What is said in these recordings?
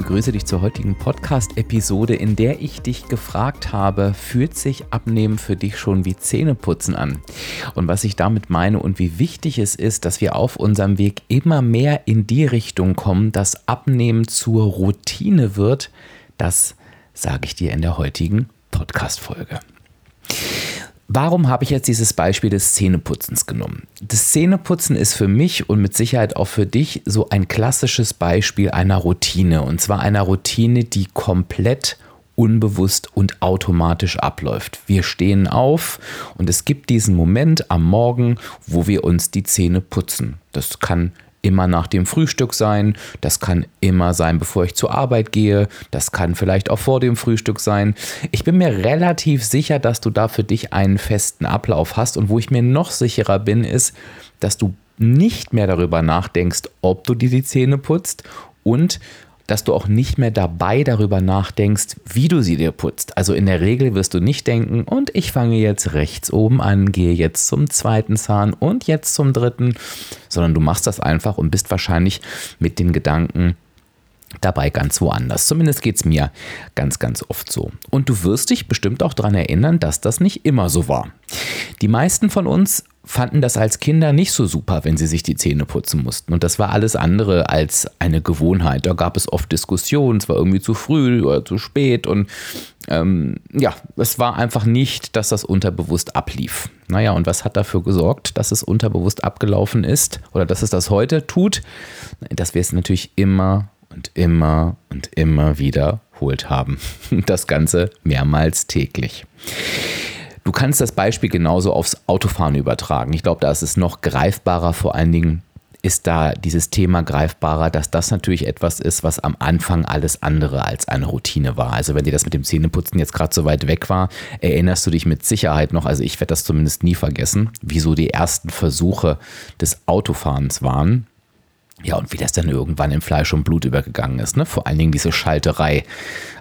Begrüße dich zur heutigen Podcast-Episode, in der ich dich gefragt habe, fühlt sich Abnehmen für dich schon wie Zähneputzen an? Und was ich damit meine und wie wichtig es ist, dass wir auf unserem Weg immer mehr in die Richtung kommen, dass Abnehmen zur Routine wird, das sage ich dir in der heutigen Podcast-Folge. Warum habe ich jetzt dieses Beispiel des Zähneputzens genommen? Das Zähneputzen ist für mich und mit Sicherheit auch für dich so ein klassisches Beispiel einer Routine. Und zwar einer Routine, die komplett unbewusst und automatisch abläuft. Wir stehen auf und es gibt diesen Moment am Morgen, wo wir uns die Zähne putzen. Das kann immer nach dem Frühstück sein, das kann immer sein, bevor ich zur Arbeit gehe, das kann vielleicht auch vor dem Frühstück sein. Ich bin mir relativ sicher, dass du da für dich einen festen Ablauf hast. Und wo ich mir noch sicherer bin, ist, dass du nicht mehr darüber nachdenkst, ob du dir die Zähne putzt und dass du auch nicht mehr dabei darüber nachdenkst, wie du sie dir putzt. Also in der Regel wirst du nicht denken, und ich fange jetzt rechts oben an, gehe jetzt zum zweiten Zahn und jetzt zum dritten, sondern du machst das einfach und bist wahrscheinlich mit den Gedanken dabei ganz woanders. Zumindest geht es mir ganz, ganz oft so. Und du wirst dich bestimmt auch daran erinnern, dass das nicht immer so war. Die meisten von uns fanden das als Kinder nicht so super, wenn sie sich die Zähne putzen mussten. Und das war alles andere als eine Gewohnheit. Da gab es oft Diskussionen, es war irgendwie zu früh oder zu spät. Und ähm, ja, es war einfach nicht, dass das unterbewusst ablief. Naja, und was hat dafür gesorgt, dass es unterbewusst abgelaufen ist oder dass es das heute tut? Dass wir es natürlich immer und immer und immer wiederholt haben. Das Ganze mehrmals täglich. Du kannst das Beispiel genauso aufs Autofahren übertragen. Ich glaube, da ist es noch greifbarer, vor allen Dingen ist da dieses Thema greifbarer, dass das natürlich etwas ist, was am Anfang alles andere als eine Routine war. Also wenn dir das mit dem Zähneputzen jetzt gerade so weit weg war, erinnerst du dich mit Sicherheit noch, also ich werde das zumindest nie vergessen, wieso die ersten Versuche des Autofahrens waren. Ja, und wie das dann irgendwann in Fleisch und Blut übergegangen ist, ne? Vor allen Dingen diese Schalterei.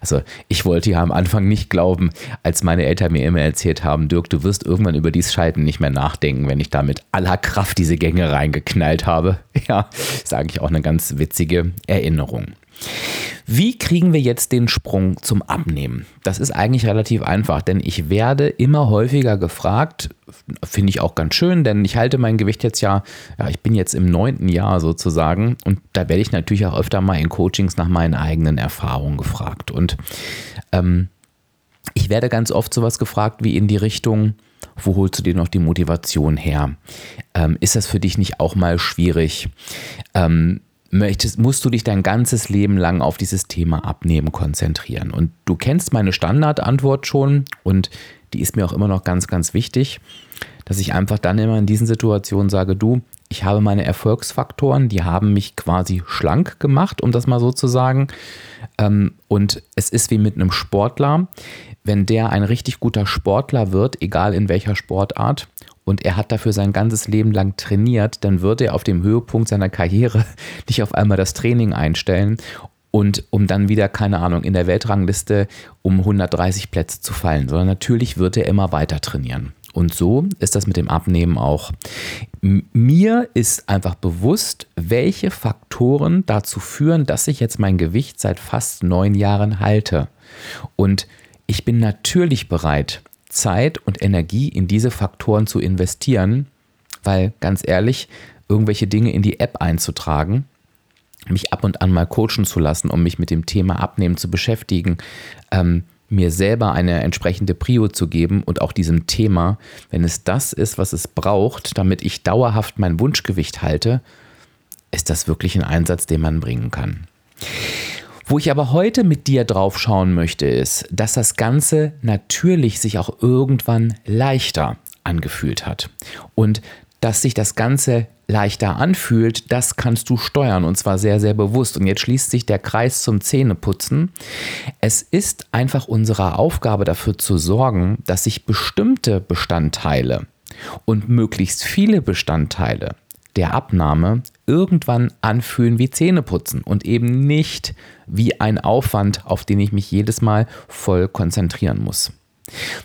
Also ich wollte ja am Anfang nicht glauben, als meine Eltern mir immer erzählt haben, Dirk, du wirst irgendwann über dieses Schalten nicht mehr nachdenken, wenn ich da mit aller Kraft diese Gänge reingeknallt habe. Ja, ist eigentlich auch eine ganz witzige Erinnerung. Wie kriegen wir jetzt den Sprung zum Abnehmen? Das ist eigentlich relativ einfach, denn ich werde immer häufiger gefragt, finde ich auch ganz schön, denn ich halte mein Gewicht jetzt ja, ja, ich bin jetzt im neunten Jahr sozusagen und da werde ich natürlich auch öfter mal in Coachings nach meinen eigenen Erfahrungen gefragt. Und ähm, ich werde ganz oft sowas gefragt wie in die Richtung, wo holst du dir noch die Motivation her? Ähm, ist das für dich nicht auch mal schwierig? Ähm, möchtest, musst du dich dein ganzes Leben lang auf dieses Thema Abnehmen konzentrieren. Und du kennst meine Standardantwort schon und die ist mir auch immer noch ganz, ganz wichtig, dass ich einfach dann immer in diesen Situationen sage, du, ich habe meine Erfolgsfaktoren, die haben mich quasi schlank gemacht, um das mal so zu sagen. Ähm, und es ist wie mit einem Sportler, wenn der ein richtig guter Sportler wird, egal in welcher Sportart, und er hat dafür sein ganzes Leben lang trainiert, dann wird er auf dem Höhepunkt seiner Karriere nicht auf einmal das Training einstellen und um dann wieder, keine Ahnung, in der Weltrangliste um 130 Plätze zu fallen, sondern natürlich wird er immer weiter trainieren. Und so ist das mit dem Abnehmen auch. Mir ist einfach bewusst, welche Faktoren dazu führen, dass ich jetzt mein Gewicht seit fast neun Jahren halte. Und ich bin natürlich bereit, Zeit und Energie in diese Faktoren zu investieren, weil ganz ehrlich, irgendwelche Dinge in die App einzutragen, mich ab und an mal coachen zu lassen, um mich mit dem Thema Abnehmen zu beschäftigen, ähm, mir selber eine entsprechende Prio zu geben und auch diesem Thema, wenn es das ist, was es braucht, damit ich dauerhaft mein Wunschgewicht halte, ist das wirklich ein Einsatz, den man bringen kann. Wo ich aber heute mit dir drauf schauen möchte, ist, dass das Ganze natürlich sich auch irgendwann leichter angefühlt hat. Und dass sich das Ganze leichter anfühlt, das kannst du steuern und zwar sehr, sehr bewusst. Und jetzt schließt sich der Kreis zum Zähneputzen. Es ist einfach unsere Aufgabe dafür zu sorgen, dass sich bestimmte Bestandteile und möglichst viele Bestandteile der Abnahme irgendwann anfühlen wie Zähneputzen und eben nicht wie ein Aufwand, auf den ich mich jedes Mal voll konzentrieren muss.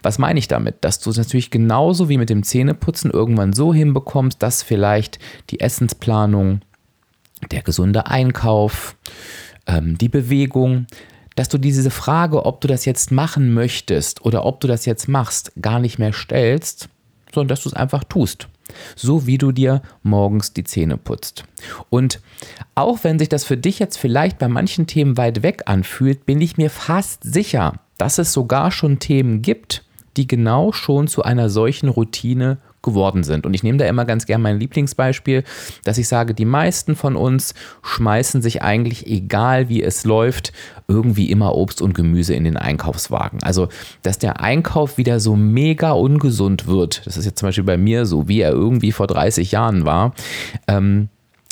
Was meine ich damit? Dass du es natürlich genauso wie mit dem Zähneputzen irgendwann so hinbekommst, dass vielleicht die Essensplanung, der gesunde Einkauf, ähm, die Bewegung, dass du diese Frage, ob du das jetzt machen möchtest oder ob du das jetzt machst, gar nicht mehr stellst, sondern dass du es einfach tust. So wie du dir morgens die Zähne putzt. Und auch wenn sich das für dich jetzt vielleicht bei manchen Themen weit weg anfühlt, bin ich mir fast sicher, dass es sogar schon Themen gibt, die genau schon zu einer solchen Routine geworden sind. Und ich nehme da immer ganz gern mein Lieblingsbeispiel, dass ich sage, die meisten von uns schmeißen sich eigentlich, egal wie es läuft, irgendwie immer Obst und Gemüse in den Einkaufswagen. Also, dass der Einkauf wieder so mega ungesund wird, das ist jetzt zum Beispiel bei mir so, wie er irgendwie vor 30 Jahren war, ähm,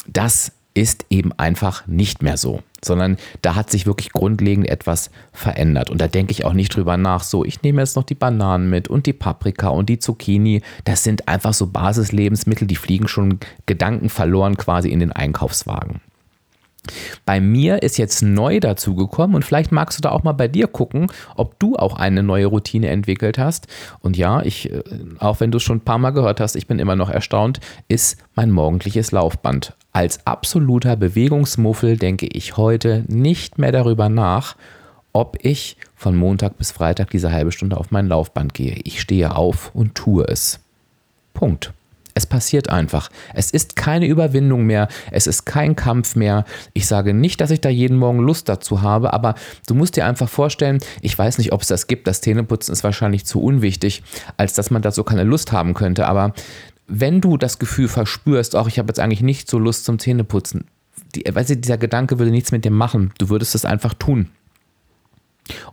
das ist eben einfach nicht mehr so, sondern da hat sich wirklich grundlegend etwas verändert. Und da denke ich auch nicht drüber nach, so, ich nehme jetzt noch die Bananen mit und die Paprika und die Zucchini. Das sind einfach so Basislebensmittel, die fliegen schon Gedanken verloren quasi in den Einkaufswagen. Bei mir ist jetzt neu dazu gekommen und vielleicht magst du da auch mal bei dir gucken, ob du auch eine neue Routine entwickelt hast. Und ja, ich, äh, auch wenn du es schon ein paar Mal gehört hast, ich bin immer noch erstaunt, ist mein morgendliches Laufband. Als absoluter Bewegungsmuffel denke ich heute nicht mehr darüber nach, ob ich von Montag bis Freitag diese halbe Stunde auf mein Laufband gehe. Ich stehe auf und tue es. Punkt. Es passiert einfach. Es ist keine Überwindung mehr. Es ist kein Kampf mehr. Ich sage nicht, dass ich da jeden Morgen Lust dazu habe, aber du musst dir einfach vorstellen, ich weiß nicht, ob es das gibt. Das Zähneputzen ist wahrscheinlich zu unwichtig, als dass man dazu keine Lust haben könnte. Aber wenn du das Gefühl verspürst, auch ich habe jetzt eigentlich nicht so Lust zum Zähneputzen, die, weißt du, dieser Gedanke würde nichts mit dir machen. Du würdest es einfach tun.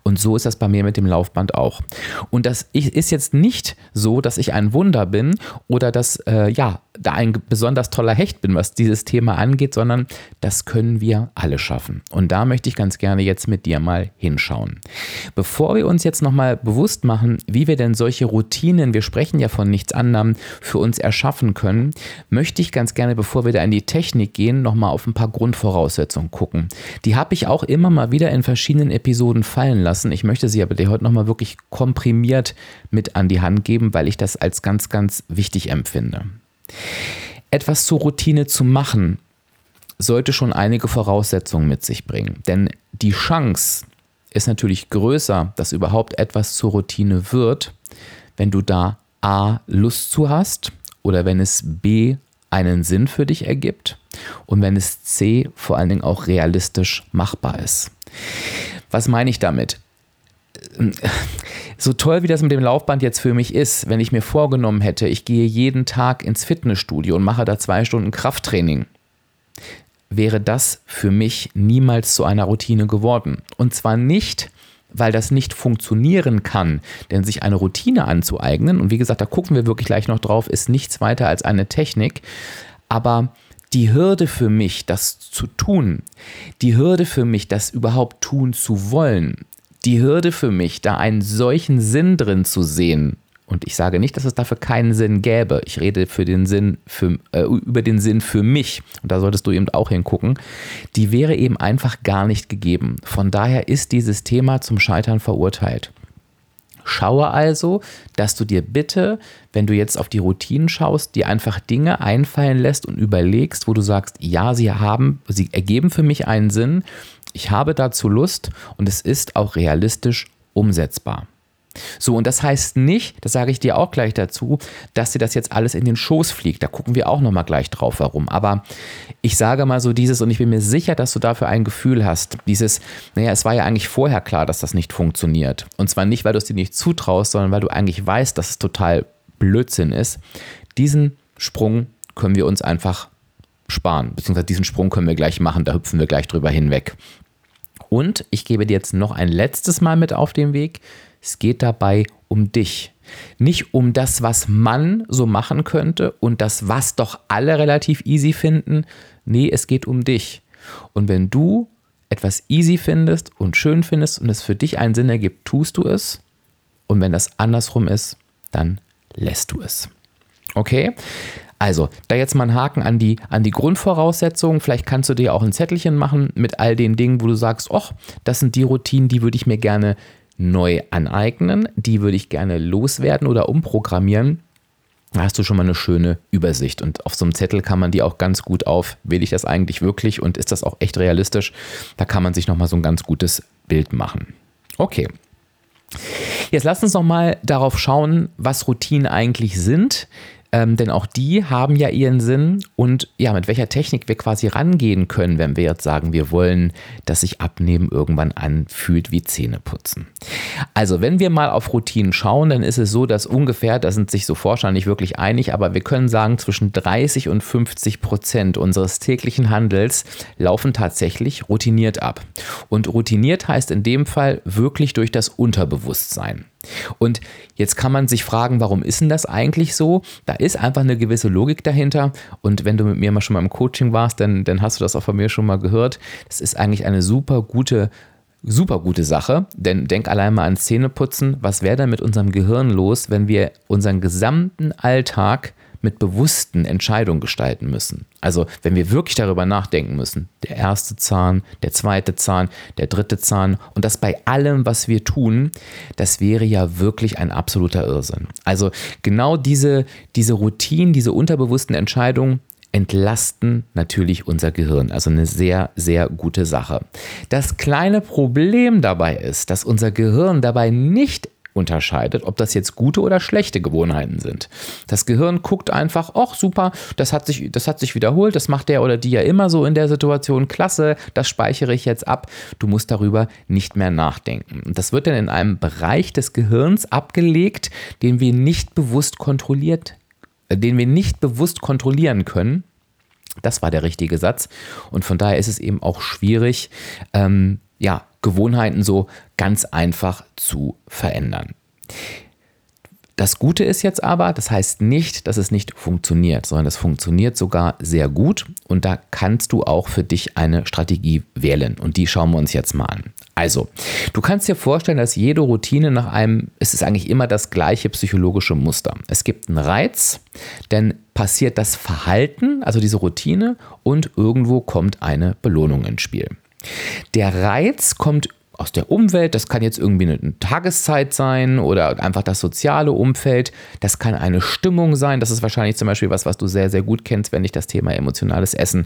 Und so ist das bei mir mit dem Laufband auch. Und das ist jetzt nicht so, dass ich ein Wunder bin oder dass äh, ja da ein besonders toller Hecht bin, was dieses Thema angeht, sondern das können wir alle schaffen. Und da möchte ich ganz gerne jetzt mit dir mal hinschauen. Bevor wir uns jetzt nochmal bewusst machen, wie wir denn solche Routinen, wir sprechen ja von nichts anderem, für uns erschaffen können, möchte ich ganz gerne, bevor wir da in die Technik gehen, nochmal auf ein paar Grundvoraussetzungen gucken. Die habe ich auch immer mal wieder in verschiedenen Episoden fallen lassen. Ich möchte sie aber dir heute nochmal wirklich komprimiert mit an die Hand geben, weil ich das als ganz, ganz wichtig empfinde. Etwas zur Routine zu machen, sollte schon einige Voraussetzungen mit sich bringen. Denn die Chance ist natürlich größer, dass überhaupt etwas zur Routine wird, wenn du da A Lust zu hast oder wenn es B einen Sinn für dich ergibt und wenn es C vor allen Dingen auch realistisch machbar ist. Was meine ich damit? so toll wie das mit dem Laufband jetzt für mich ist, wenn ich mir vorgenommen hätte, ich gehe jeden Tag ins Fitnessstudio und mache da zwei Stunden Krafttraining, wäre das für mich niemals zu einer Routine geworden. Und zwar nicht, weil das nicht funktionieren kann, denn sich eine Routine anzueignen, und wie gesagt, da gucken wir wirklich gleich noch drauf, ist nichts weiter als eine Technik, aber die Hürde für mich, das zu tun, die Hürde für mich, das überhaupt tun zu wollen, die Hürde für mich, da einen solchen Sinn drin zu sehen. Und ich sage nicht, dass es dafür keinen Sinn gäbe. Ich rede für den Sinn für, äh, über den Sinn für mich. Und da solltest du eben auch hingucken. Die wäre eben einfach gar nicht gegeben. Von daher ist dieses Thema zum Scheitern verurteilt. Schaue also, dass du dir bitte, wenn du jetzt auf die Routinen schaust, dir einfach Dinge einfallen lässt und überlegst, wo du sagst, ja, sie haben, sie ergeben für mich einen Sinn ich habe dazu Lust und es ist auch realistisch umsetzbar. So, und das heißt nicht, das sage ich dir auch gleich dazu, dass dir das jetzt alles in den Schoß fliegt. Da gucken wir auch nochmal gleich drauf herum. Aber ich sage mal so dieses, und ich bin mir sicher, dass du dafür ein Gefühl hast, dieses, naja, es war ja eigentlich vorher klar, dass das nicht funktioniert. Und zwar nicht, weil du es dir nicht zutraust, sondern weil du eigentlich weißt, dass es total Blödsinn ist. Diesen Sprung können wir uns einfach sparen, beziehungsweise diesen Sprung können wir gleich machen, da hüpfen wir gleich drüber hinweg. Und ich gebe dir jetzt noch ein letztes Mal mit auf den Weg. Es geht dabei um dich. Nicht um das, was man so machen könnte und das, was doch alle relativ easy finden. Nee, es geht um dich. Und wenn du etwas easy findest und schön findest und es für dich einen Sinn ergibt, tust du es. Und wenn das andersrum ist, dann lässt du es. Okay? Also, da jetzt mal einen Haken an die, an die Grundvoraussetzungen. Vielleicht kannst du dir auch ein Zettelchen machen mit all den Dingen, wo du sagst, ach, das sind die Routinen, die würde ich mir gerne neu aneignen, die würde ich gerne loswerden oder umprogrammieren. Da hast du schon mal eine schöne Übersicht. Und auf so einem Zettel kann man die auch ganz gut auf, will ich das eigentlich wirklich und ist das auch echt realistisch? Da kann man sich nochmal so ein ganz gutes Bild machen. Okay. Jetzt lass uns nochmal darauf schauen, was Routinen eigentlich sind. Ähm, denn auch die haben ja ihren Sinn und ja, mit welcher Technik wir quasi rangehen können, wenn wir jetzt sagen, wir wollen, dass sich Abnehmen irgendwann anfühlt wie Zähneputzen. Also, wenn wir mal auf Routinen schauen, dann ist es so, dass ungefähr, da sind sich so Forscher nicht wirklich einig, aber wir können sagen, zwischen 30 und 50 Prozent unseres täglichen Handels laufen tatsächlich routiniert ab. Und routiniert heißt in dem Fall wirklich durch das Unterbewusstsein. Und jetzt kann man sich fragen, warum ist denn das eigentlich so? Da ist einfach eine gewisse Logik dahinter. Und wenn du mit mir mal schon mal im Coaching warst, dann, dann hast du das auch von mir schon mal gehört. Das ist eigentlich eine super gute super gute Sache, denn denk allein mal an Zähneputzen. Was wäre denn mit unserem Gehirn los, wenn wir unseren gesamten Alltag mit bewussten Entscheidungen gestalten müssen. Also wenn wir wirklich darüber nachdenken müssen, der erste Zahn, der zweite Zahn, der dritte Zahn und das bei allem, was wir tun, das wäre ja wirklich ein absoluter Irrsinn. Also genau diese, diese Routinen, diese unterbewussten Entscheidungen, entlasten natürlich unser Gehirn. Also eine sehr, sehr gute Sache. Das kleine Problem dabei ist, dass unser Gehirn dabei nicht unterscheidet, ob das jetzt gute oder schlechte Gewohnheiten sind. Das Gehirn guckt einfach, ach super, das hat sich, das hat sich wiederholt, das macht der oder die ja immer so in der Situation, klasse, das speichere ich jetzt ab. Du musst darüber nicht mehr nachdenken. Und das wird dann in einem Bereich des Gehirns abgelegt, den wir nicht bewusst kontrolliert, äh, den wir nicht bewusst kontrollieren können. Das war der richtige Satz. Und von daher ist es eben auch schwierig, ähm, ja, Gewohnheiten so ganz einfach zu verändern. Das Gute ist jetzt aber, das heißt nicht, dass es nicht funktioniert, sondern es funktioniert sogar sehr gut und da kannst du auch für dich eine Strategie wählen und die schauen wir uns jetzt mal an. Also, du kannst dir vorstellen, dass jede Routine nach einem, es ist eigentlich immer das gleiche psychologische Muster. Es gibt einen Reiz, dann passiert das Verhalten, also diese Routine und irgendwo kommt eine Belohnung ins Spiel. Der Reiz kommt aus der Umwelt, das kann jetzt irgendwie eine Tageszeit sein oder einfach das soziale Umfeld, das kann eine Stimmung sein, das ist wahrscheinlich zum Beispiel was, was du sehr, sehr gut kennst, wenn dich das Thema emotionales Essen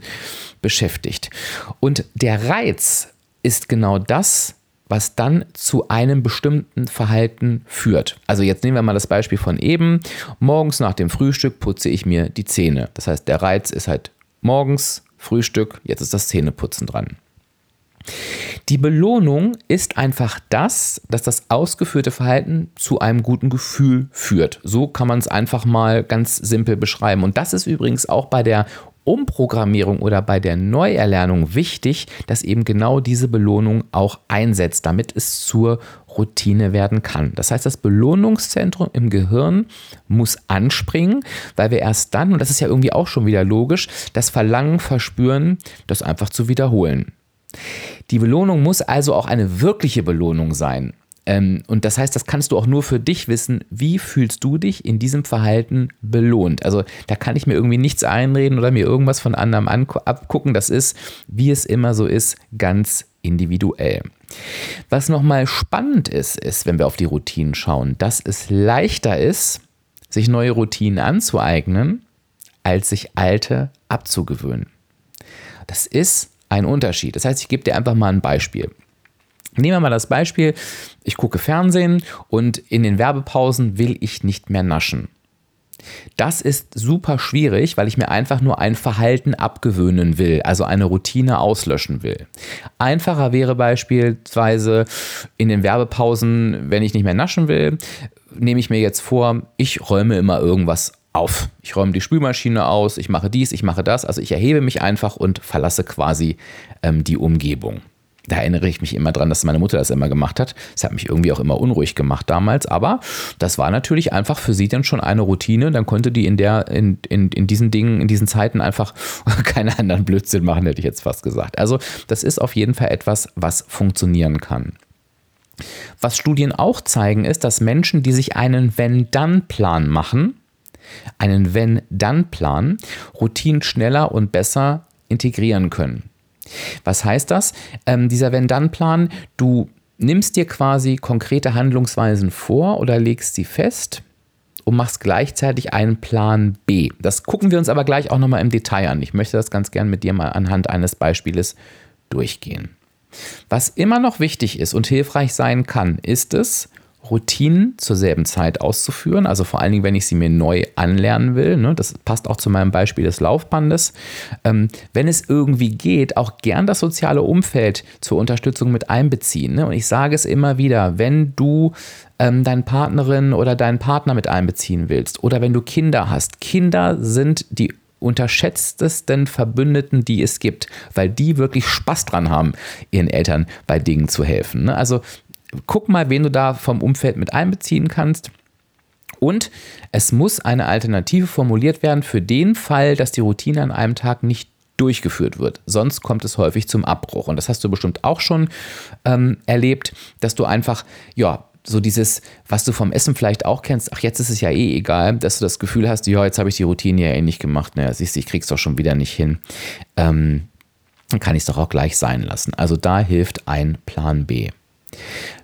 beschäftigt. Und der Reiz ist genau das, was dann zu einem bestimmten Verhalten führt. Also jetzt nehmen wir mal das Beispiel von eben. Morgens nach dem Frühstück putze ich mir die Zähne. Das heißt, der Reiz ist halt morgens Frühstück, jetzt ist das Zähneputzen dran. Die Belohnung ist einfach das, dass das ausgeführte Verhalten zu einem guten Gefühl führt. So kann man es einfach mal ganz simpel beschreiben. Und das ist übrigens auch bei der Umprogrammierung oder bei der Neuerlernung wichtig, dass eben genau diese Belohnung auch einsetzt, damit es zur Routine werden kann. Das heißt, das Belohnungszentrum im Gehirn muss anspringen, weil wir erst dann, und das ist ja irgendwie auch schon wieder logisch, das Verlangen verspüren, das einfach zu wiederholen. Die Belohnung muss also auch eine wirkliche Belohnung sein. Ähm, und das heißt, das kannst du auch nur für dich wissen, wie fühlst du dich in diesem Verhalten belohnt. Also da kann ich mir irgendwie nichts einreden oder mir irgendwas von anderem abgucken. Das ist, wie es immer so ist, ganz individuell. Was nochmal spannend ist, ist, wenn wir auf die Routinen schauen, dass es leichter ist, sich neue Routinen anzueignen, als sich alte abzugewöhnen. Das ist ein Unterschied. Das heißt, ich gebe dir einfach mal ein Beispiel. Nehmen wir mal das Beispiel, ich gucke Fernsehen und in den Werbepausen will ich nicht mehr naschen. Das ist super schwierig, weil ich mir einfach nur ein Verhalten abgewöhnen will, also eine Routine auslöschen will. Einfacher wäre beispielsweise in den Werbepausen, wenn ich nicht mehr naschen will, nehme ich mir jetzt vor, ich räume immer irgendwas auf. Ich räume die Spülmaschine aus, ich mache dies, ich mache das. Also ich erhebe mich einfach und verlasse quasi ähm, die Umgebung. Da erinnere ich mich immer dran, dass meine Mutter das immer gemacht hat. Das hat mich irgendwie auch immer unruhig gemacht damals. Aber das war natürlich einfach für sie dann schon eine Routine. Dann konnte die in der, in, in, in diesen Dingen, in diesen Zeiten einfach keine anderen Blödsinn machen, hätte ich jetzt fast gesagt. Also, das ist auf jeden Fall etwas, was funktionieren kann. Was Studien auch zeigen, ist, dass Menschen, die sich einen Wenn-Dann-Plan machen, einen Wenn-Dann-Plan, Routinen schneller und besser integrieren können. Was heißt das? Ähm, dieser Wenn-Dann-Plan, du nimmst dir quasi konkrete Handlungsweisen vor oder legst sie fest und machst gleichzeitig einen Plan B. Das gucken wir uns aber gleich auch nochmal im Detail an. Ich möchte das ganz gern mit dir mal anhand eines Beispieles durchgehen. Was immer noch wichtig ist und hilfreich sein kann, ist es, Routinen zur selben Zeit auszuführen. Also vor allen Dingen, wenn ich sie mir neu anlernen will. Ne? Das passt auch zu meinem Beispiel des Laufbandes. Ähm, wenn es irgendwie geht, auch gern das soziale Umfeld zur Unterstützung mit einbeziehen. Ne? Und ich sage es immer wieder, wenn du ähm, deine Partnerin oder deinen Partner mit einbeziehen willst oder wenn du Kinder hast. Kinder sind die unterschätztesten Verbündeten, die es gibt, weil die wirklich Spaß dran haben, ihren Eltern bei Dingen zu helfen. Ne? Also guck mal, wen du da vom Umfeld mit einbeziehen kannst. Und es muss eine Alternative formuliert werden für den Fall, dass die Routine an einem Tag nicht durchgeführt wird. Sonst kommt es häufig zum Abbruch. Und das hast du bestimmt auch schon ähm, erlebt, dass du einfach, ja, so dieses, was du vom Essen vielleicht auch kennst, ach, jetzt ist es ja eh egal, dass du das Gefühl hast, ja, jetzt habe ich die Routine ja eh nicht gemacht. Naja, siehst du, ich krieg's doch schon wieder nicht hin. Ähm, dann kann ich es doch auch gleich sein lassen. Also da hilft ein Plan B.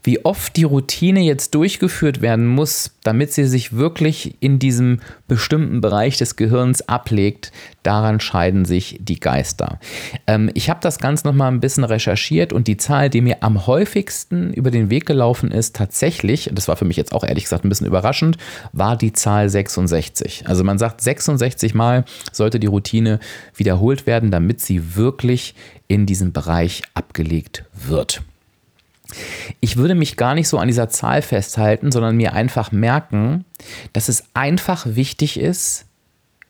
Wie oft die Routine jetzt durchgeführt werden muss, damit sie sich wirklich in diesem bestimmten Bereich des Gehirns ablegt, daran scheiden sich die Geister. Ähm, ich habe das Ganze nochmal ein bisschen recherchiert und die Zahl, die mir am häufigsten über den Weg gelaufen ist, tatsächlich, das war für mich jetzt auch ehrlich gesagt ein bisschen überraschend, war die Zahl 66. Also man sagt, 66 Mal sollte die Routine wiederholt werden, damit sie wirklich in diesem Bereich abgelegt wird. Ich würde mich gar nicht so an dieser Zahl festhalten, sondern mir einfach merken, dass es einfach wichtig ist,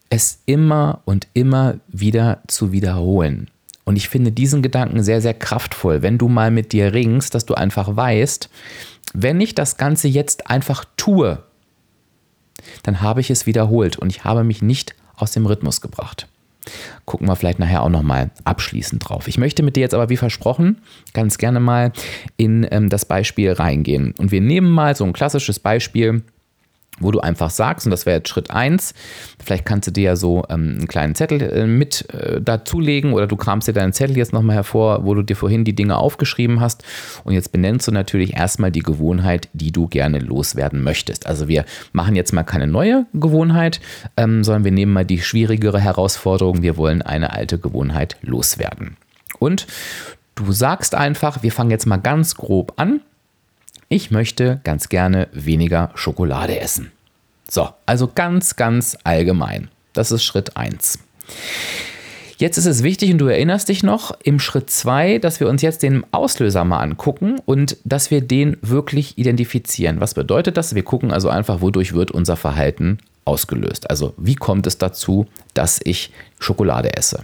es immer und immer wieder zu wiederholen. Und ich finde diesen Gedanken sehr, sehr kraftvoll, wenn du mal mit dir ringst, dass du einfach weißt, wenn ich das Ganze jetzt einfach tue, dann habe ich es wiederholt und ich habe mich nicht aus dem Rhythmus gebracht. Gucken wir vielleicht nachher auch nochmal abschließend drauf. Ich möchte mit dir jetzt aber wie versprochen ganz gerne mal in ähm, das Beispiel reingehen. Und wir nehmen mal so ein klassisches Beispiel wo du einfach sagst, und das wäre jetzt Schritt 1, vielleicht kannst du dir ja so ähm, einen kleinen Zettel äh, mit äh, dazulegen oder du kramst dir deinen Zettel jetzt nochmal hervor, wo du dir vorhin die Dinge aufgeschrieben hast und jetzt benennst du natürlich erstmal die Gewohnheit, die du gerne loswerden möchtest. Also wir machen jetzt mal keine neue Gewohnheit, ähm, sondern wir nehmen mal die schwierigere Herausforderung, wir wollen eine alte Gewohnheit loswerden. Und du sagst einfach, wir fangen jetzt mal ganz grob an ich möchte ganz gerne weniger Schokolade essen. So, also ganz, ganz allgemein. Das ist Schritt 1. Jetzt ist es wichtig, und du erinnerst dich noch, im Schritt 2, dass wir uns jetzt den Auslöser mal angucken und dass wir den wirklich identifizieren. Was bedeutet das? Wir gucken also einfach, wodurch wird unser Verhalten ausgelöst. Also wie kommt es dazu, dass ich Schokolade esse?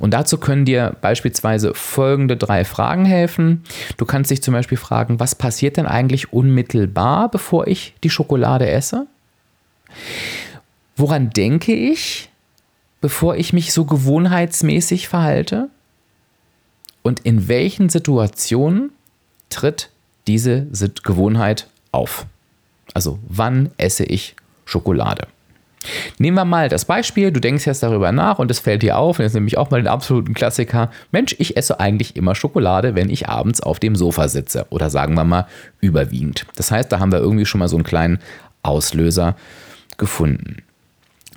Und dazu können dir beispielsweise folgende drei Fragen helfen. Du kannst dich zum Beispiel fragen, was passiert denn eigentlich unmittelbar, bevor ich die Schokolade esse? Woran denke ich, bevor ich mich so gewohnheitsmäßig verhalte? Und in welchen Situationen tritt diese Gewohnheit auf? Also wann esse ich Schokolade? Nehmen wir mal das Beispiel, du denkst jetzt darüber nach und es fällt dir auf, und jetzt nehme ich auch mal den absoluten Klassiker. Mensch, ich esse eigentlich immer Schokolade, wenn ich abends auf dem Sofa sitze. Oder sagen wir mal überwiegend. Das heißt, da haben wir irgendwie schon mal so einen kleinen Auslöser gefunden.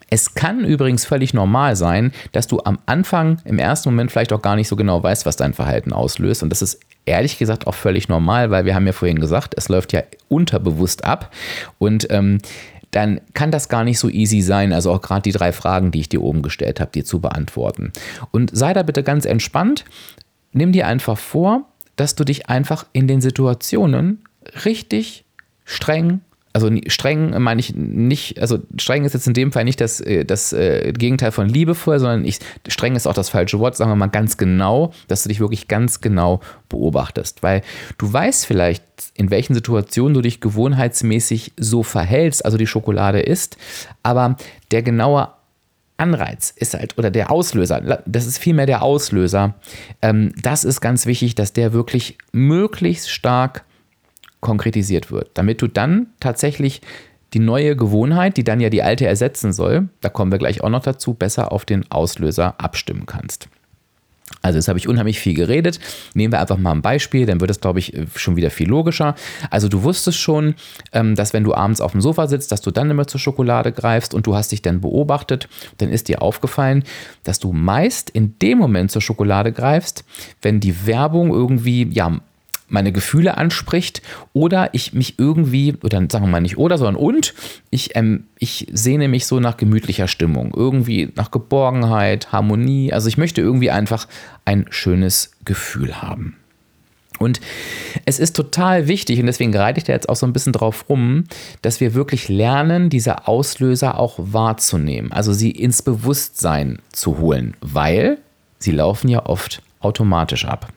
Es kann übrigens völlig normal sein, dass du am Anfang im ersten Moment vielleicht auch gar nicht so genau weißt, was dein Verhalten auslöst. Und das ist ehrlich gesagt auch völlig normal, weil wir haben ja vorhin gesagt, es läuft ja unterbewusst ab. Und ähm, dann kann das gar nicht so easy sein, also auch gerade die drei Fragen, die ich dir oben gestellt habe, dir zu beantworten. Und sei da bitte ganz entspannt, nimm dir einfach vor, dass du dich einfach in den Situationen richtig streng Also streng meine ich nicht, also streng ist jetzt in dem Fall nicht das, äh, das äh, Gegenteil von liebevoll, sondern ich, streng ist auch das falsche Wort, sagen wir mal ganz genau, dass du dich wirklich ganz genau beobachtest. Weil du weißt vielleicht, in welchen Situationen du dich gewohnheitsmäßig so verhältst, also die Schokolade isst, aber der genaue Anreiz ist halt, oder der Auslöser, das ist vielmehr der Auslöser. Ähm, das ist ganz wichtig, dass der wirklich möglichst stark konkretisiert wird, damit du dann tatsächlich die neue Gewohnheit, die dann ja die alte ersetzen soll, da kommen wir gleich auch noch dazu, besser auf den Auslöser abstimmen kannst. Also jetzt habe ich unheimlich viel geredet. Nehmen wir einfach mal ein Beispiel, dann wird es, glaube ich, schon wieder viel logischer. Also du wusstest schon, ähm, dass wenn du abends auf dem Sofa sitzt, dass du dann immer zur Schokolade greifst und du hast dich dann beobachtet, dann ist dir aufgefallen, dass du meist in dem Moment zur Schokolade greifst, wenn die Werbung irgendwie ja meine Gefühle anspricht oder ich mich irgendwie, oder sagen wir mal nicht oder, sondern und, ich, ähm, ich sehne mich so nach gemütlicher Stimmung, irgendwie nach Geborgenheit, Harmonie. Also ich möchte irgendwie einfach ein schönes Gefühl haben. Und es ist total wichtig, und deswegen reite ich da jetzt auch so ein bisschen drauf rum, dass wir wirklich lernen, diese Auslöser auch wahrzunehmen, also sie ins Bewusstsein zu holen, weil sie laufen ja oft automatisch ab.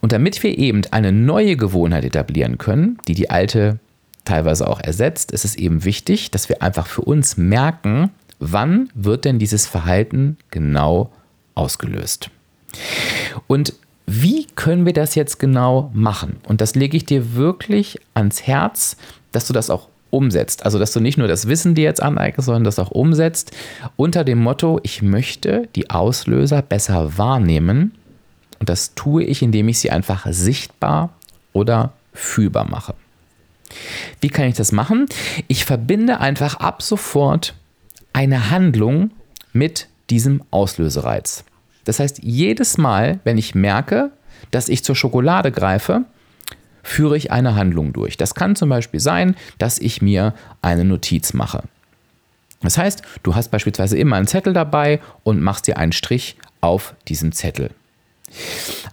Und damit wir eben eine neue Gewohnheit etablieren können, die die alte teilweise auch ersetzt, ist es eben wichtig, dass wir einfach für uns merken, wann wird denn dieses Verhalten genau ausgelöst. Und wie können wir das jetzt genau machen? Und das lege ich dir wirklich ans Herz, dass du das auch umsetzt. Also, dass du nicht nur das Wissen dir jetzt aneignest, sondern das auch umsetzt unter dem Motto, ich möchte die Auslöser besser wahrnehmen und das tue ich, indem ich sie einfach sichtbar oder fühlbar mache. Wie kann ich das machen? Ich verbinde einfach ab sofort eine Handlung mit diesem Auslösereiz. Das heißt, jedes Mal, wenn ich merke, dass ich zur Schokolade greife, führe ich eine Handlung durch. Das kann zum Beispiel sein, dass ich mir eine Notiz mache. Das heißt, du hast beispielsweise immer einen Zettel dabei und machst dir einen Strich auf diesen Zettel.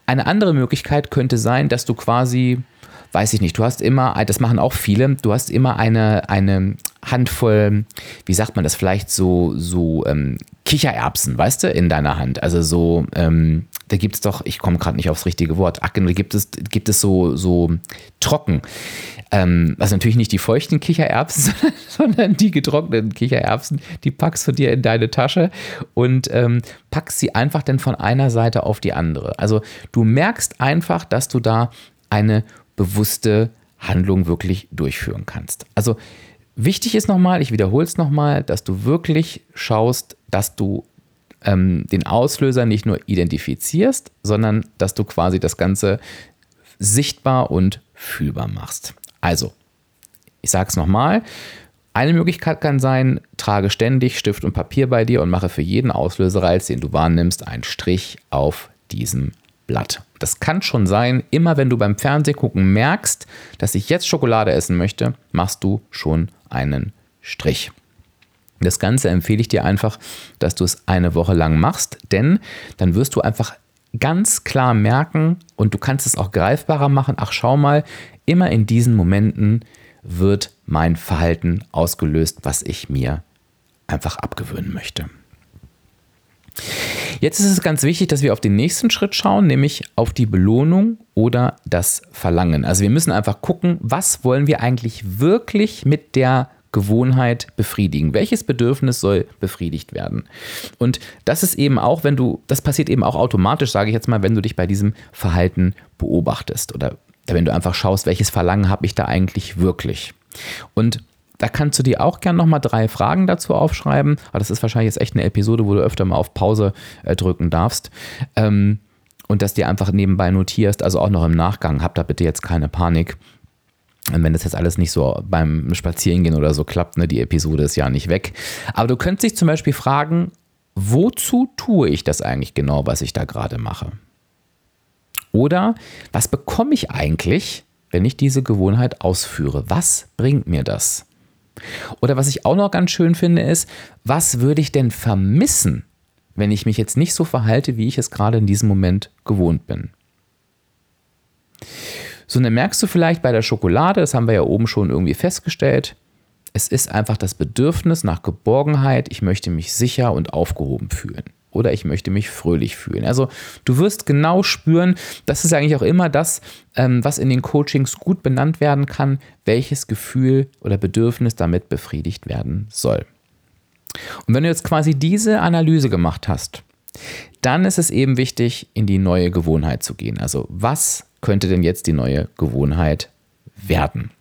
Eine andere Möglichkeit könnte sein, dass du quasi, weiß ich nicht, du hast immer, das machen auch viele, du hast immer eine, eine Handvoll, wie sagt man das, vielleicht so, so ähm, Kichererbsen, weißt du, in deiner Hand. Also so, ähm, da gibt es doch, ich komme gerade nicht aufs richtige Wort, ach, da gibt es, gibt es so, so trocken. Ähm, also natürlich nicht die feuchten Kichererbsen, sondern die getrockneten Kichererbsen, die packst du dir in deine Tasche und ähm, packst sie einfach dann von einer Seite auf die andere. Also du merkst einfach, dass du da eine bewusste Handlung wirklich durchführen kannst. Also wichtig ist nochmal, ich wiederhole es nochmal, dass du wirklich schaust, dass du ähm, den Auslöser nicht nur identifizierst, sondern dass du quasi das Ganze sichtbar und fühlbar machst. Also, ich sage es nochmal. Eine Möglichkeit kann sein, trage ständig Stift und Papier bei dir und mache für jeden Auslösereiz, den du wahrnimmst, einen Strich auf diesem Blatt. Das kann schon sein, immer wenn du beim Fernsehgucken merkst, dass ich jetzt Schokolade essen möchte, machst du schon einen Strich. Das Ganze empfehle ich dir einfach, dass du es eine Woche lang machst, denn dann wirst du einfach ganz klar merken und du kannst es auch greifbarer machen. Ach, schau mal, immer in diesen Momenten wird mein Verhalten ausgelöst, was ich mir einfach abgewöhnen möchte. Jetzt ist es ganz wichtig, dass wir auf den nächsten Schritt schauen, nämlich auf die Belohnung oder das Verlangen. Also wir müssen einfach gucken, was wollen wir eigentlich wirklich mit der Gewohnheit befriedigen? Welches Bedürfnis soll befriedigt werden? Und das ist eben auch, wenn du, das passiert eben auch automatisch, sage ich jetzt mal, wenn du dich bei diesem Verhalten beobachtest oder wenn du einfach schaust, welches Verlangen habe ich da eigentlich wirklich? Und da kannst du dir auch gerne nochmal drei Fragen dazu aufschreiben. Aber das ist wahrscheinlich jetzt echt eine Episode, wo du öfter mal auf Pause äh, drücken darfst. Ähm, und dass dir einfach nebenbei notierst, also auch noch im Nachgang. Hab da bitte jetzt keine Panik. Und wenn das jetzt alles nicht so beim Spazierengehen oder so klappt, ne, die Episode ist ja nicht weg. Aber du könntest dich zum Beispiel fragen, wozu tue ich das eigentlich genau, was ich da gerade mache? Oder was bekomme ich eigentlich, wenn ich diese Gewohnheit ausführe? Was bringt mir das? Oder was ich auch noch ganz schön finde, ist, was würde ich denn vermissen, wenn ich mich jetzt nicht so verhalte, wie ich es gerade in diesem Moment gewohnt bin? So, und dann merkst du vielleicht bei der Schokolade, das haben wir ja oben schon irgendwie festgestellt, es ist einfach das Bedürfnis nach Geborgenheit, ich möchte mich sicher und aufgehoben fühlen. Oder ich möchte mich fröhlich fühlen. Also du wirst genau spüren, das ist eigentlich auch immer das, ähm, was in den Coachings gut benannt werden kann, welches Gefühl oder Bedürfnis damit befriedigt werden soll. Und wenn du jetzt quasi diese Analyse gemacht hast, dann ist es eben wichtig, in die neue Gewohnheit zu gehen. Also was könnte denn jetzt die neue Gewohnheit werden?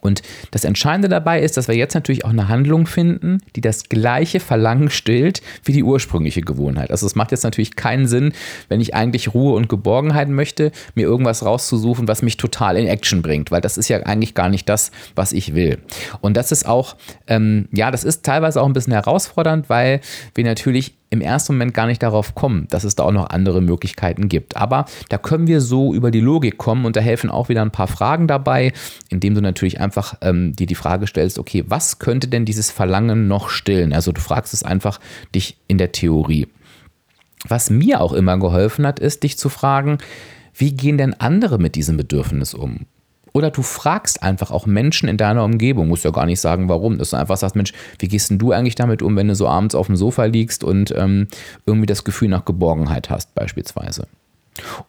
Und das Entscheidende dabei ist, dass wir jetzt natürlich auch eine Handlung finden, die das gleiche Verlangen stillt wie die ursprüngliche Gewohnheit. Also es macht jetzt natürlich keinen Sinn, wenn ich eigentlich Ruhe und Geborgenheit möchte, mir irgendwas rauszusuchen, was mich total in Action bringt, weil das ist ja eigentlich gar nicht das, was ich will. Und das ist auch, ähm, ja, das ist teilweise auch ein bisschen herausfordernd, weil wir natürlich im ersten Moment gar nicht darauf kommen, dass es da auch noch andere Möglichkeiten gibt. Aber da können wir so über die Logik kommen und da helfen auch wieder ein paar Fragen dabei, indem du natürlich einfach ähm, dir die Frage stellst, okay, was könnte denn dieses Verlangen noch stillen? Also du fragst es einfach dich in der Theorie. Was mir auch immer geholfen hat, ist, dich zu fragen, wie gehen denn andere mit diesem Bedürfnis um? Oder du fragst einfach auch Menschen in deiner Umgebung, musst ja gar nicht sagen, warum. Dass du einfach sagst, Mensch, wie gehst denn du eigentlich damit um, wenn du so abends auf dem Sofa liegst und ähm, irgendwie das Gefühl nach Geborgenheit hast, beispielsweise.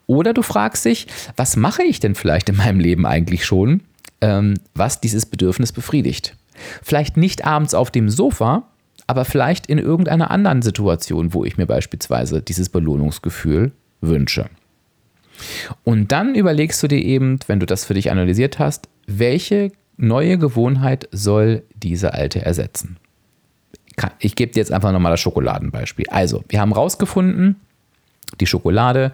Oder du fragst dich, was mache ich denn vielleicht in meinem Leben eigentlich schon, ähm, was dieses Bedürfnis befriedigt? Vielleicht nicht abends auf dem Sofa, aber vielleicht in irgendeiner anderen Situation, wo ich mir beispielsweise dieses Belohnungsgefühl wünsche. Und dann überlegst du dir eben, wenn du das für dich analysiert hast, welche neue Gewohnheit soll diese alte ersetzen? Ich gebe dir jetzt einfach nochmal das Schokoladenbeispiel. Also, wir haben rausgefunden, die Schokolade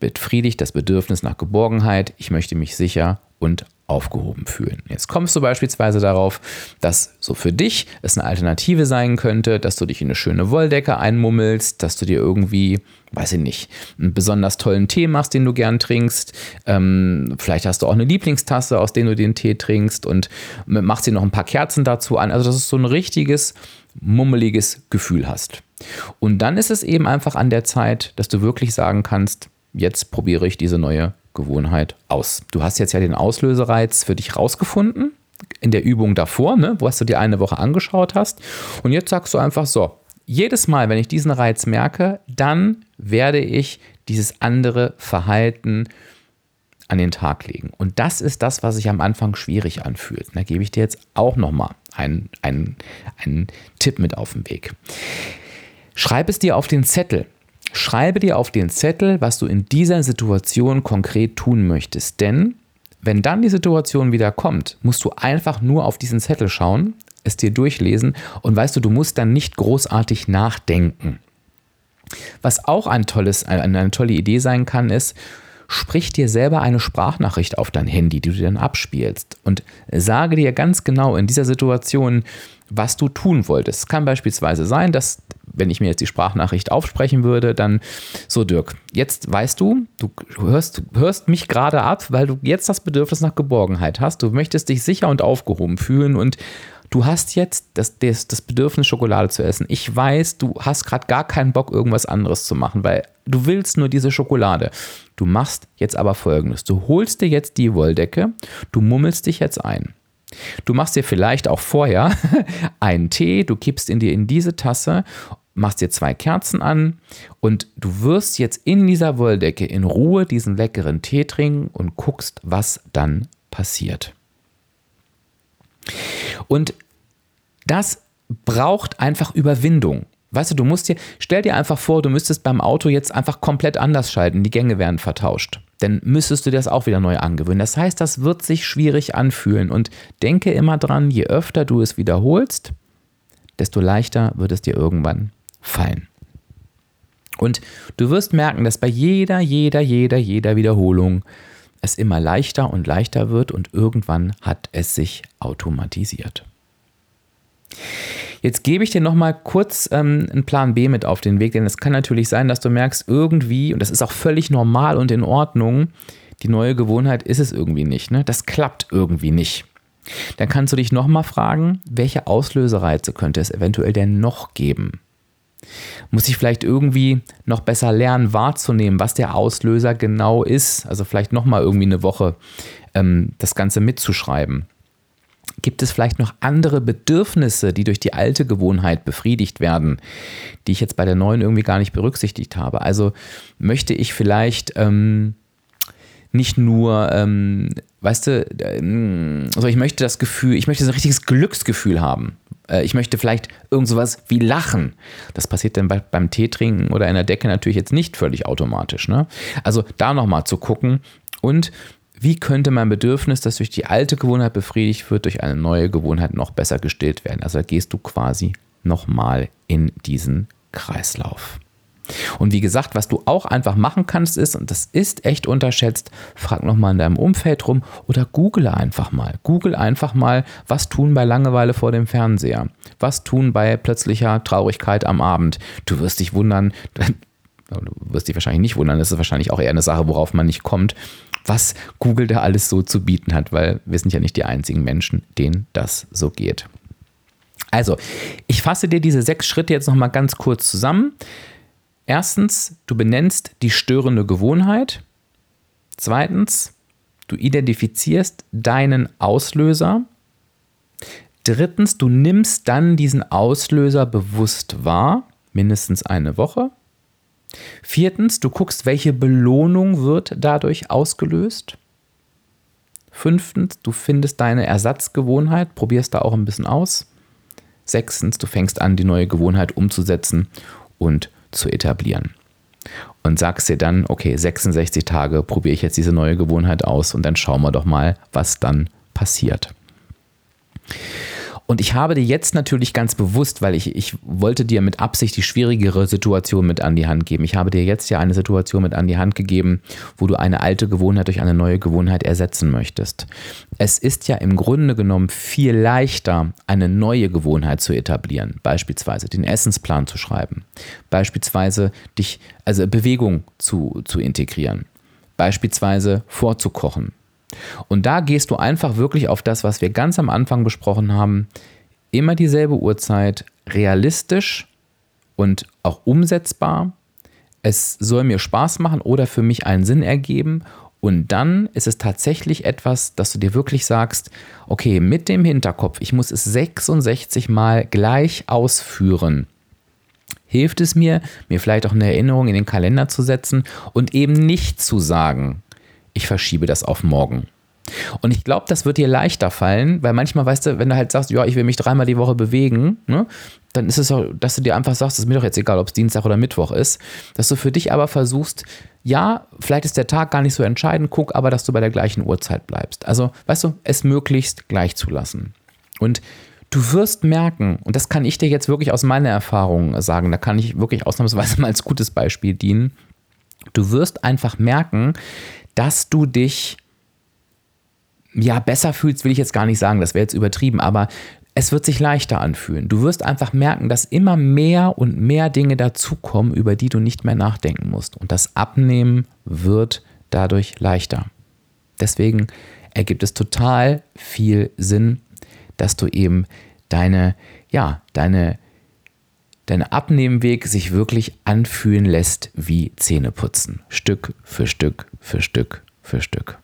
befriedigt das Bedürfnis nach Geborgenheit. Ich möchte mich sicher und aufgehoben fühlen. Jetzt kommst du beispielsweise darauf, dass so für dich es eine Alternative sein könnte, dass du dich in eine schöne Wolldecke einmummelst, dass du dir irgendwie, weiß ich nicht, einen besonders tollen Tee machst, den du gern trinkst. Ähm, vielleicht hast du auch eine Lieblingstasse, aus der du den Tee trinkst und machst dir noch ein paar Kerzen dazu an. Also, dass du so ein richtiges, mummeliges Gefühl hast. Und dann ist es eben einfach an der Zeit, dass du wirklich sagen kannst, jetzt probiere ich diese neue Gewohnheit aus. Du hast jetzt ja den Auslösereiz für dich rausgefunden in der Übung davor, ne, wo du dir eine Woche angeschaut hast. Und jetzt sagst du einfach so, jedes Mal, wenn ich diesen Reiz merke, dann werde ich dieses andere Verhalten an den Tag legen. Und das ist das, was sich am Anfang schwierig anfühlt. Da gebe ich dir jetzt auch nochmal einen, einen, einen Tipp mit auf den Weg. Schreib es dir auf den Zettel. Schreibe dir auf den Zettel, was du in dieser Situation konkret tun möchtest. Denn wenn dann die Situation wieder kommt, musst du einfach nur auf diesen Zettel schauen, es dir durchlesen und weißt du, du musst dann nicht großartig nachdenken. Was auch ein tolles, eine tolle Idee sein kann, ist, sprich dir selber eine Sprachnachricht auf dein Handy, die du dann abspielst und sage dir ganz genau in dieser Situation, was du tun wolltest. Es kann beispielsweise sein, dass wenn ich mir jetzt die Sprachnachricht aufsprechen würde, dann so Dirk, jetzt weißt du, du hörst, hörst mich gerade ab, weil du jetzt das Bedürfnis nach Geborgenheit hast. Du möchtest dich sicher und aufgehoben fühlen und du hast jetzt das, das, das Bedürfnis, Schokolade zu essen. Ich weiß, du hast gerade gar keinen Bock, irgendwas anderes zu machen, weil du willst nur diese Schokolade. Du machst jetzt aber folgendes. Du holst dir jetzt die Wolldecke, du mummelst dich jetzt ein. Du machst dir vielleicht auch vorher einen Tee, du kippst ihn dir in diese Tasse machst dir zwei Kerzen an und du wirst jetzt in dieser Wolldecke in Ruhe diesen leckeren Tee trinken und guckst, was dann passiert. Und das braucht einfach Überwindung. Weißt du, du musst dir, stell dir einfach vor, du müsstest beim Auto jetzt einfach komplett anders schalten, die Gänge werden vertauscht. Dann müsstest du das auch wieder neu angewöhnen. Das heißt, das wird sich schwierig anfühlen und denke immer dran, je öfter du es wiederholst, desto leichter wird es dir irgendwann fallen. Und du wirst merken, dass bei jeder, jeder, jeder, jeder Wiederholung es immer leichter und leichter wird und irgendwann hat es sich automatisiert. Jetzt gebe ich dir nochmal kurz ähm, einen Plan B mit auf den Weg, denn es kann natürlich sein, dass du merkst, irgendwie, und das ist auch völlig normal und in Ordnung, die neue Gewohnheit ist es irgendwie nicht. Ne? Das klappt irgendwie nicht. Dann kannst du dich nochmal fragen, welche Auslösereize könnte es eventuell denn noch geben? Muss ich vielleicht irgendwie noch besser lernen wahrzunehmen, was der Auslöser genau ist? Also vielleicht nochmal irgendwie eine Woche ähm, das Ganze mitzuschreiben. Gibt es vielleicht noch andere Bedürfnisse, die durch die alte Gewohnheit befriedigt werden, die ich jetzt bei der neuen irgendwie gar nicht berücksichtigt habe? Also möchte ich vielleicht ähm, nicht nur, ähm, weißt du, ähm, also ich möchte das Gefühl, ich möchte so ein richtiges Glücksgefühl haben. Äh, ich möchte vielleicht irgend sowas wie lachen. Das passiert dann bei, beim Tee trinken oder in der Decke natürlich jetzt nicht völlig automatisch. Ne? Also da nochmal zu gucken und wie könnte mein Bedürfnis, das durch die alte Gewohnheit befriedigt wird, durch eine neue Gewohnheit noch besser gestillt werden? Also da gehst du quasi nochmal in diesen Kreislauf. Und wie gesagt, was du auch einfach machen kannst, ist, und das ist echt unterschätzt, frag nochmal in deinem Umfeld rum oder google einfach mal. Google einfach mal, was tun bei Langeweile vor dem Fernseher? Was tun bei plötzlicher Traurigkeit am Abend? Du wirst dich wundern, du wirst dich wahrscheinlich nicht wundern, das ist wahrscheinlich auch eher eine Sache, worauf man nicht kommt, was Google da alles so zu bieten hat, weil wir sind ja nicht die einzigen Menschen, denen das so geht. Also, ich fasse dir diese sechs Schritte jetzt nochmal ganz kurz zusammen. Erstens, du benennst die störende Gewohnheit. Zweitens, du identifizierst deinen Auslöser. Drittens, du nimmst dann diesen Auslöser bewusst wahr, mindestens eine Woche. Viertens, du guckst, welche Belohnung wird dadurch ausgelöst. Fünftens, du findest deine Ersatzgewohnheit, probierst da auch ein bisschen aus. Sechstens, du fängst an, die neue Gewohnheit umzusetzen und zu etablieren. Und sagst dir dann, okay, 66 Tage probiere ich jetzt diese neue Gewohnheit aus und dann schauen wir doch mal, was dann passiert. Und ich habe dir jetzt natürlich ganz bewusst, weil ich, ich wollte dir mit Absicht die schwierigere Situation mit an die Hand geben. Ich habe dir jetzt ja eine Situation mit an die Hand gegeben, wo du eine alte Gewohnheit durch eine neue Gewohnheit ersetzen möchtest. Es ist ja im Grunde genommen viel leichter, eine neue Gewohnheit zu etablieren. Beispielsweise den Essensplan zu schreiben. Beispielsweise dich, also Bewegung zu, zu integrieren. Beispielsweise vorzukochen und da gehst du einfach wirklich auf das, was wir ganz am Anfang besprochen haben. Immer dieselbe Uhrzeit, realistisch und auch umsetzbar. Es soll mir Spaß machen oder für mich einen Sinn ergeben. Und dann ist es tatsächlich etwas, dass du dir wirklich sagst, okay, mit dem Hinterkopf, ich muss es 66 Mal gleich ausführen. Hilft es mir, mir vielleicht auch eine Erinnerung in den Kalender zu setzen und eben nicht zu sagen, ich verschiebe das auf morgen. Und ich glaube, das wird dir leichter fallen, weil manchmal, weißt du, wenn du halt sagst, ja, ich will mich dreimal die Woche bewegen, ne, dann ist es so, dass du dir einfach sagst, es ist mir doch jetzt egal, ob es Dienstag oder Mittwoch ist, dass du für dich aber versuchst, ja, vielleicht ist der Tag gar nicht so entscheidend, guck aber, dass du bei der gleichen Uhrzeit bleibst. Also, weißt du, es möglichst gleich zu lassen. Und du wirst merken, und das kann ich dir jetzt wirklich aus meiner Erfahrung sagen, da kann ich wirklich ausnahmsweise mal als gutes Beispiel dienen, du wirst einfach merken, dass du dich ja besser fühlst, will ich jetzt gar nicht sagen, das wäre jetzt übertrieben, aber es wird sich leichter anfühlen. Du wirst einfach merken, dass immer mehr und mehr Dinge dazukommen, über die du nicht mehr nachdenken musst. Und das Abnehmen wird dadurch leichter. Deswegen ergibt es total viel Sinn, dass du eben deine, ja, deine, dein Abnehmweg sich wirklich anfühlen lässt wie Zähneputzen. Stück für Stück für Stück für Stück.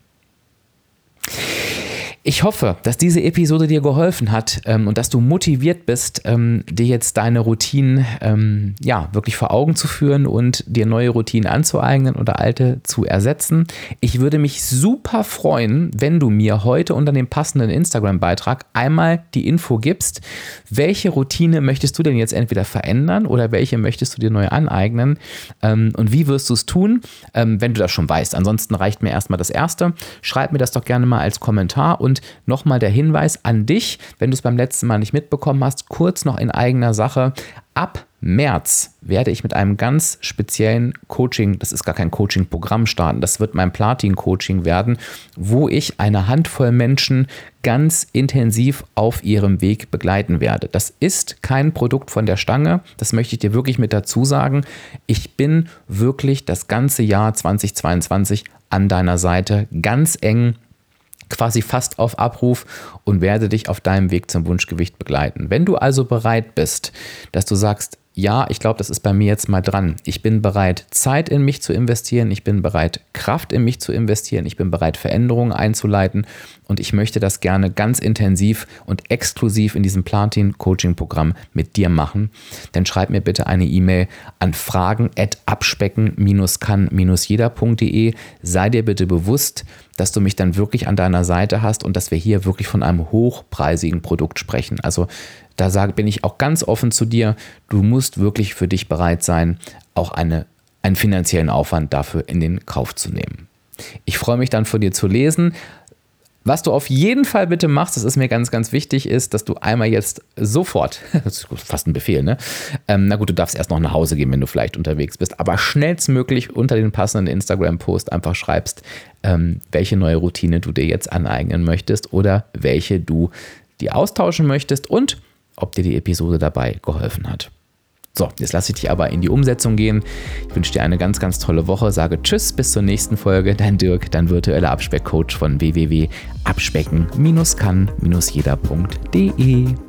Ich hoffe, dass diese Episode dir geholfen hat ähm, und dass du motiviert bist, ähm, dir jetzt deine Routinen ähm, ja, wirklich vor Augen zu führen und dir neue Routinen anzueignen oder alte zu ersetzen. Ich würde mich super freuen, wenn du mir heute unter dem passenden Instagram-Beitrag einmal die Info gibst, welche Routine möchtest du denn jetzt entweder verändern oder welche möchtest du dir neu aneignen ähm, und wie wirst du es tun, ähm, wenn du das schon weißt. Ansonsten reicht mir erstmal das erste. Schreib mir das doch gerne mal als Kommentar und nochmal der Hinweis an dich, wenn du es beim letzten Mal nicht mitbekommen hast, kurz noch in eigener Sache. Ab März werde ich mit einem ganz speziellen Coaching, das ist gar kein Coaching-Programm starten, das wird mein Platin-Coaching werden, wo ich eine Handvoll Menschen ganz intensiv auf ihrem Weg begleiten werde. Das ist kein Produkt von der Stange, das möchte ich dir wirklich mit dazu sagen. Ich bin wirklich das ganze Jahr 2022 an deiner Seite ganz eng quasi fast auf Abruf und werde dich auf deinem Weg zum Wunschgewicht begleiten. Wenn du also bereit bist, dass du sagst, ja, ich glaube, das ist bei mir jetzt mal dran. Ich bin bereit, Zeit in mich zu investieren, ich bin bereit, Kraft in mich zu investieren, ich bin bereit, Veränderungen einzuleiten und ich möchte das gerne ganz intensiv und exklusiv in diesem Plantin-Coaching-Programm mit dir machen. Dann schreib mir bitte eine E-Mail an fragen.abspecken-kann-jeder.de. Sei dir bitte bewusst, dass du mich dann wirklich an deiner Seite hast und dass wir hier wirklich von einem hochpreisigen Produkt sprechen. Also da sage, bin ich auch ganz offen zu dir. Du musst wirklich für dich bereit sein, auch eine, einen finanziellen Aufwand dafür in den Kauf zu nehmen. Ich freue mich dann von dir zu lesen. Was du auf jeden Fall bitte machst, das ist mir ganz, ganz wichtig, ist, dass du einmal jetzt sofort, das ist fast ein Befehl, ne? Ähm, na gut, du darfst erst noch nach Hause gehen, wenn du vielleicht unterwegs bist, aber schnellstmöglich unter den passenden Instagram-Post einfach schreibst, ähm, welche neue Routine du dir jetzt aneignen möchtest oder welche du dir austauschen möchtest und ob dir die Episode dabei geholfen hat. So, jetzt lasse ich dich aber in die Umsetzung gehen. Ich wünsche dir eine ganz, ganz tolle Woche. Sage Tschüss, bis zur nächsten Folge. Dein Dirk, dein virtueller Abspeckcoach von www.abspecken-kann-jeder.de.